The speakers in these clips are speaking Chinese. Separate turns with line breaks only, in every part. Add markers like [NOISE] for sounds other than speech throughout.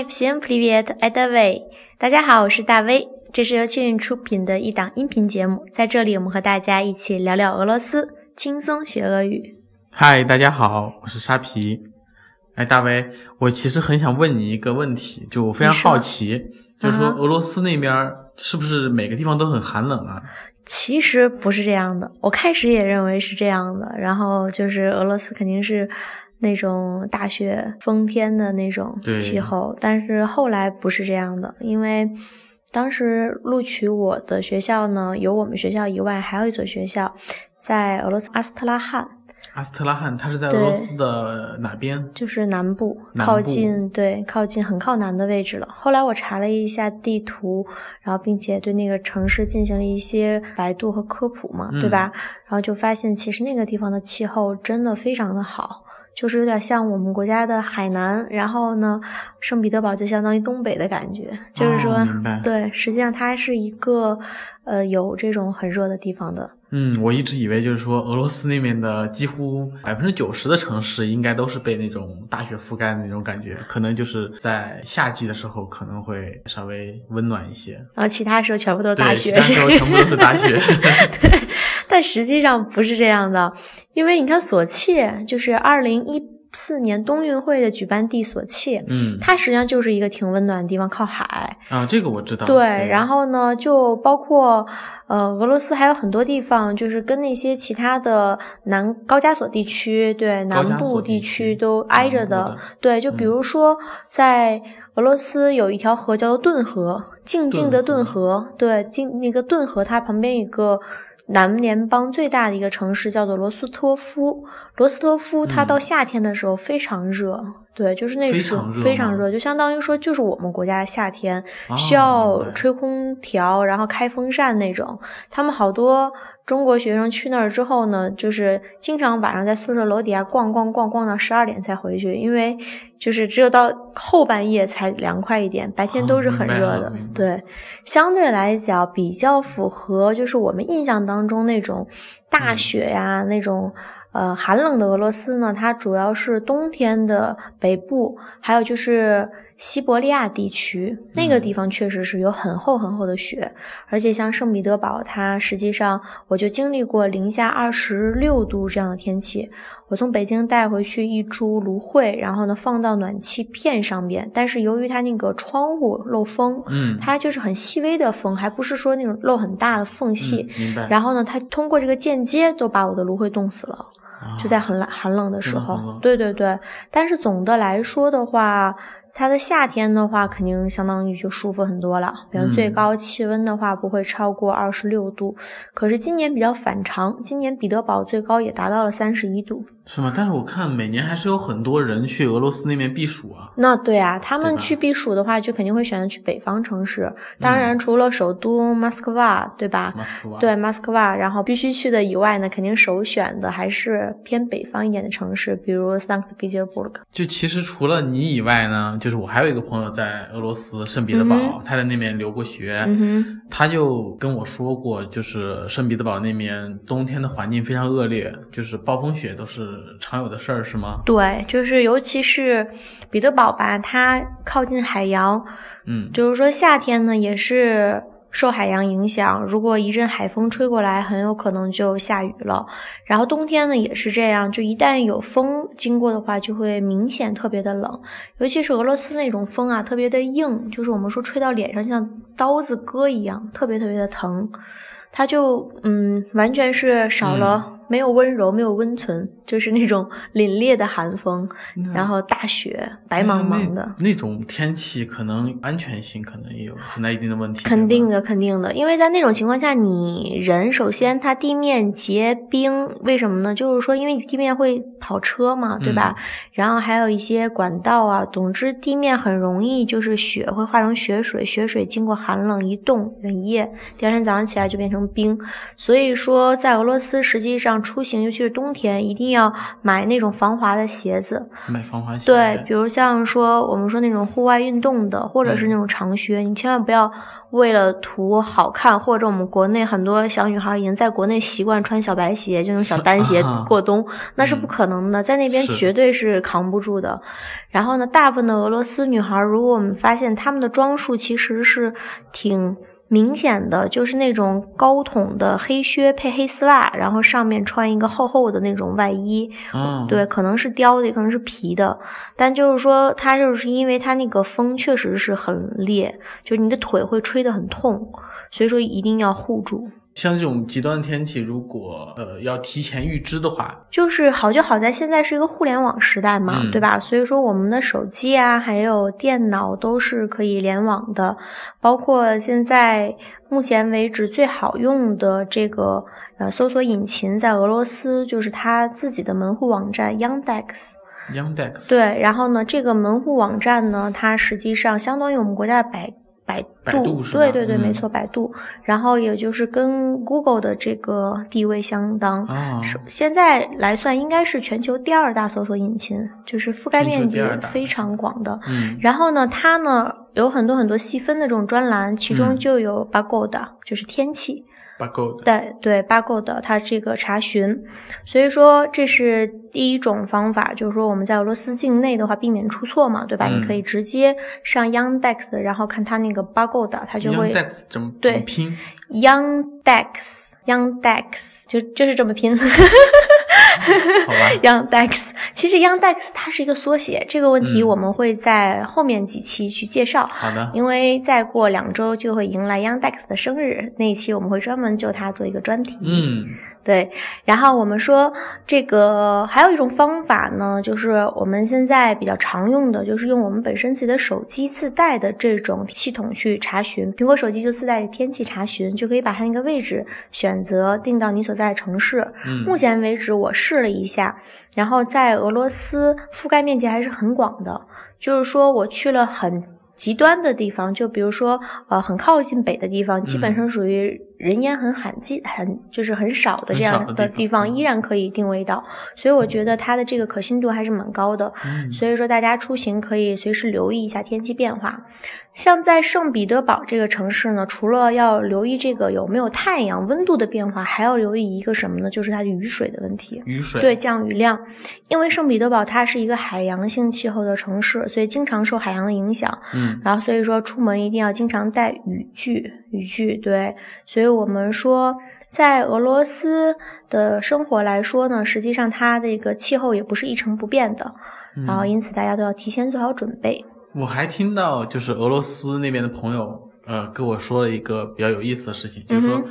Hi, всем привет, это Вэй。大家好，我是大威，这是由庆运出品的一档音频节目，在这里我们和大家一起聊聊俄罗斯，轻松学俄语。
嗨，大家好，我是沙皮。哎，大威，我其实很想问你一个问题，就我非常好奇，就是说俄罗斯那边是不是每个地方都很寒冷啊？
其实不是这样的，我开始也认为是这样的，然后就是俄罗斯肯定是 那种大雪封天的那种气候，但是后来不是这样的，因为当时录取我的学校呢，有我们学校以外还有一所学校在俄罗斯阿斯特拉罕。
阿斯特拉罕，它是在俄罗斯的哪边？
就是南部，靠近对，靠近很靠南的位置了。后来我查了一下地图，然后并且对那个城市进行了一些百度和科普嘛，对吧？然后就发现其实那个地方的气候真的非常的好，就是有点像我们国家的海南，然后呢，圣彼得堡就相当于东北的感觉，就是说，对，实际上它是一个呃有这种很热的地方的。
嗯，我一直以为就是说，俄罗斯那边的几乎百分之九十的城市应该都是被那种大雪覆盖的那种感觉，可能就是在夏季的时候可能会稍微温暖一些，
然后其他时候全部都是大雪，
其他时候全部都是大雪。[LAUGHS]
对，但实际上不是这样的，因为你看索契就是二零一四年冬运会的举办地索契，
嗯，
它实际上就是一个挺温暖的地方，靠海
啊，这个我知道。
对，然后呢，就包括。呃，俄罗斯还有很多地方，就是跟那些其他的南高加索地区，对南部地区都挨着的。对，就比如说在俄罗斯有一条河叫做顿河，静静的顿河。对，静那个顿河，它旁边一个。南联邦最大的一个城市叫做罗斯托夫，罗斯托夫它到夏天的时候非常热，对，就是那种非常热，就相当于说就是我们国家夏天需要吹空调，然后开风扇那种。他们好多中国学生去那儿之后呢，就是经常晚上在宿舍楼底下逛逛逛逛到十二点才回去，因为。就是只有到后半夜才凉快一点，白天都是很热的。对，相对来讲比较符合，就是我们印象当中那种大雪呀，那种呃寒冷的俄罗斯呢，它主要是冬天的北部，还有就是。西伯利亚地区那个地方确实是有很厚很厚的雪，而且像圣彼得堡，它实际上我就经历过零下二十六度这样的天气。我从北京带回去一株芦荟，然后呢放到暖气片上边，但是由于它那个窗户漏风，
嗯，
它就是很细微的风，还不是说那种漏很大的缝隙。
明白。
然后呢，它通过这个间接都把我的芦荟冻死了，就在很冷寒冷的时候。对对对，但是总的来说的话。它的夏天的话，肯定相当于就舒服很多了。比如最高气温的话，不会超过二十六度。可是今年比较反常，今年彼得堡最高也达到了三十一度。
是吗？但是我看每年还是有很多人去俄罗斯那边避暑啊。
那对啊，他们去避暑的话，就肯定会选择去北方城市。当然，除了首都莫斯科瓦，对吧？对，莫斯科瓦，然后必须去的以外呢，肯定首选的还是偏北方一点的城市，比如 sanctuary。
就其实除了你以外呢，就是我还有一个朋友在俄罗斯圣彼得堡，他在那边留过学，他就跟我说过，就是圣彼得堡那边冬天的环境非常恶劣，就是暴风雪都是。常有的事儿是吗？
对，就是尤其是彼得堡吧，它靠近海洋，
嗯，
就是说夏天呢也是受海洋影响，如果一阵海风吹过来，很有可能就下雨了。然后冬天呢也是这样，就一旦有风经过的话，就会明显特别的冷，尤其是俄罗斯那种风啊，特别的硬，就是我们说吹到脸上像刀子割一样，特别特别的疼。它就嗯，完全是少了。没有温柔，没有温存，就是那种 [LAUGHS] 凛冽的寒风，然后大雪，白茫茫的
那种天气，可能安全性可能也有存在一定的问题。
肯定的，肯定的，因为在那种情况下，你人首先它地面结冰，为什么呢？就是说，因为地面会跑车嘛，对吧？然后还有一些管道啊，总之地面很容易就是雪会化成雪水，雪水经过寒冷一冻，一夜，第二天早上起来就变成冰。所以说，在俄罗斯实际上。上出行，尤其是冬天，一定要买那种防滑的鞋子。
买防滑鞋。
对，比如像说我们说那种户外运动的，或者是那种长靴，你千万不要为了图好看，或者我们国内很多小女孩已经在国内习惯穿小白鞋，就那种小单鞋过冬，[LAUGHS] 那是不可能的，在那边绝对是扛不住的。然后呢，大部分的俄罗斯女孩，如果我们发现她们的装束其实是挺。明显的就是那种高筒的黑靴配黑丝袜，然后上面穿一个厚厚的那种外衣，对，可能是貂的，也可能是皮的，但就是说它就是因为它那个风确实是很烈，就是你的腿会吹得很痛，所以说一定要护住。
像这种极端天气，如果呃要提前预知的话，
就是好就好在现在是一个互联网时代嘛，对吧？所以说我们的手机啊，还有电脑都是可以联网的，包括现在目前为止最好用的这个呃搜索引擎，在俄罗斯就是它自己的门户网站 Yandex。
Yandex
对，然后呢，这个门户网站呢，它实际上相当于我们国家的百。
百度
对对对，没错，百度。然后也就是跟 Google 的这个地位相当，现在来算应该是全球第二大搜索引擎，就是覆盖面积非常广的。然后呢，它呢有很多很多细分的这种专栏，其中就有 b a g o 的，就是天气。对对，八购的，它这个查询，所以说这是第一种方法，就是说我们在俄罗斯境内的话，避免出错嘛，对吧？你可以直接上 Yandex，然后看它那个八购的，它就会
Yandex 怎么
对
拼
？Yandex，Yandex 就就是这么拼。[LAUGHS] [LAUGHS]
好吧
，Yandex，其实 Young Dex 它是一个缩写，这个问题我们会在后面几期去介绍。
好的，
因为再过两周就会迎来 Young Dex 的生日，那一期我们会专门就它做一个专题。
嗯。
对，然后我们说这个还有一种方法呢，就是我们现在比较常用的，就是用我们本身自己的手机自带的这种系统去查询。苹果手机就自带天气查询，就可以把它那个位置选择定到你所在的城市。目前为止我试了一下，然后在俄罗斯覆盖面积还是很广的，就是说我去了很极端的地方，就比如说呃很靠近北的地方，基本上属于。人烟很罕见，很就是很少的这样的地方，依然可以定位到，所以我觉得它的这个可信度还是蛮高的。所以说大家出行可以随时留意一下天气变化。像在圣彼得堡这个城市呢，除了要留意这个有没有太阳、温度的变化，还要留意一个什么呢？就是它的雨水的问题。
雨水
对降雨量，因为圣彼得堡它是一个海洋性气候的城市，所以经常受海洋的影响。
嗯，
然后所以说出门一定要经常带雨具。雨具对，所以我们说，在俄罗斯的生活来说呢，实际上它的一个气候也不是一成不变的，然后因此大家都要提前做好准备。
我还听到就是俄罗斯那边的朋友，呃，跟我说了一个比较有意思的事情，就是说，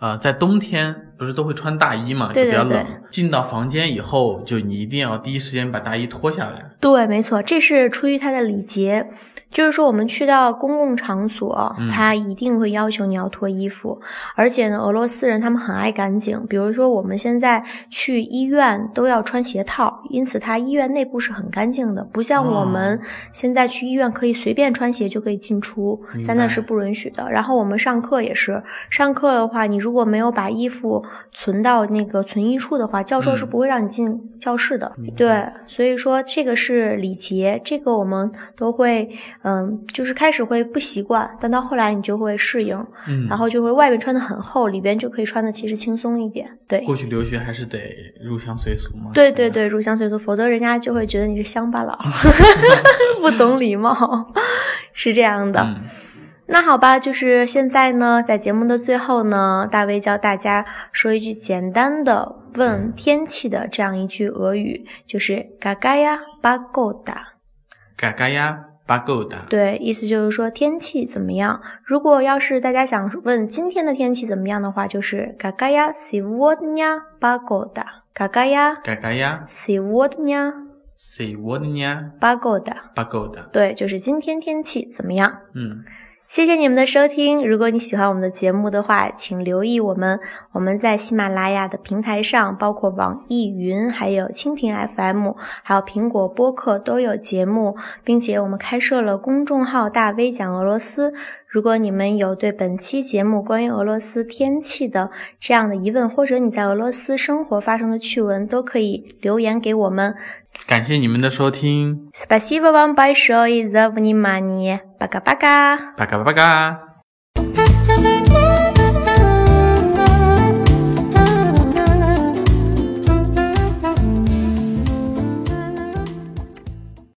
呃，在冬天不是都会穿大衣嘛，就比较冷，进到房间以后，就你一定要第一时间把大衣脱下来。
对，没错，这是出于他的礼节。就是说，我们去到公共场所，他一定会要求你要脱衣服。而且呢，俄罗斯人他们很爱干净。比如说，我们现在去医院都要穿鞋套，因此他医院内部是很干净的，不像我们现在去医院可以随便穿鞋就可以进出，在那是不允许的。然后我们上课也是，上课的话，你如果没有把衣服存到那个存衣处的话，教授是不会让你进教室的。对，所以说这个是礼节，这个我们都会。嗯，就是开始会不习惯，但到后来你就会适应，
嗯，
然后就会外面穿的很厚，里边就可以穿的其实轻松一点。对，
过去留学还是得入乡随俗嘛。
对对对，入乡随俗，否则人家就会觉得你是乡巴佬，[LAUGHS] 不懂礼貌，[LAUGHS] 是这样的。那好吧，就是现在呢，在节目的最后呢，大卫教大家说一句简单的问天气的这样一句俄语就是“嘎嘎呀巴够哒”，
嘎嘎呀巴够哒。
对，意思就是说天气怎么样。如果要是大家想问今天的天气怎么样的话，就是“嘎嘎呀西沃尼亚巴够哒”，嘎嘎呀，
嘎嘎呀，
西
沃
尼亚，
西沃尼亚，
巴够哒，
巴够哒。
对，就是今天天气怎么样？
嗯。
谢谢你们的收听。如果你喜欢我们的节目的话，请留意我们。我们在喜马拉雅的平台上，包括网易云、还有蜻蜓 FM、还有苹果播客都有节目，并且我们开设了公众号“大 V 讲俄罗斯”。如果你们有对本期节目关于俄罗斯天气的这样的疑问，或者你在俄罗斯生活发生的趣闻，都可以留言给我们。
感谢你们的收听。
Спасибо вам большое за внимание. Пока-пока.
Пока-пока.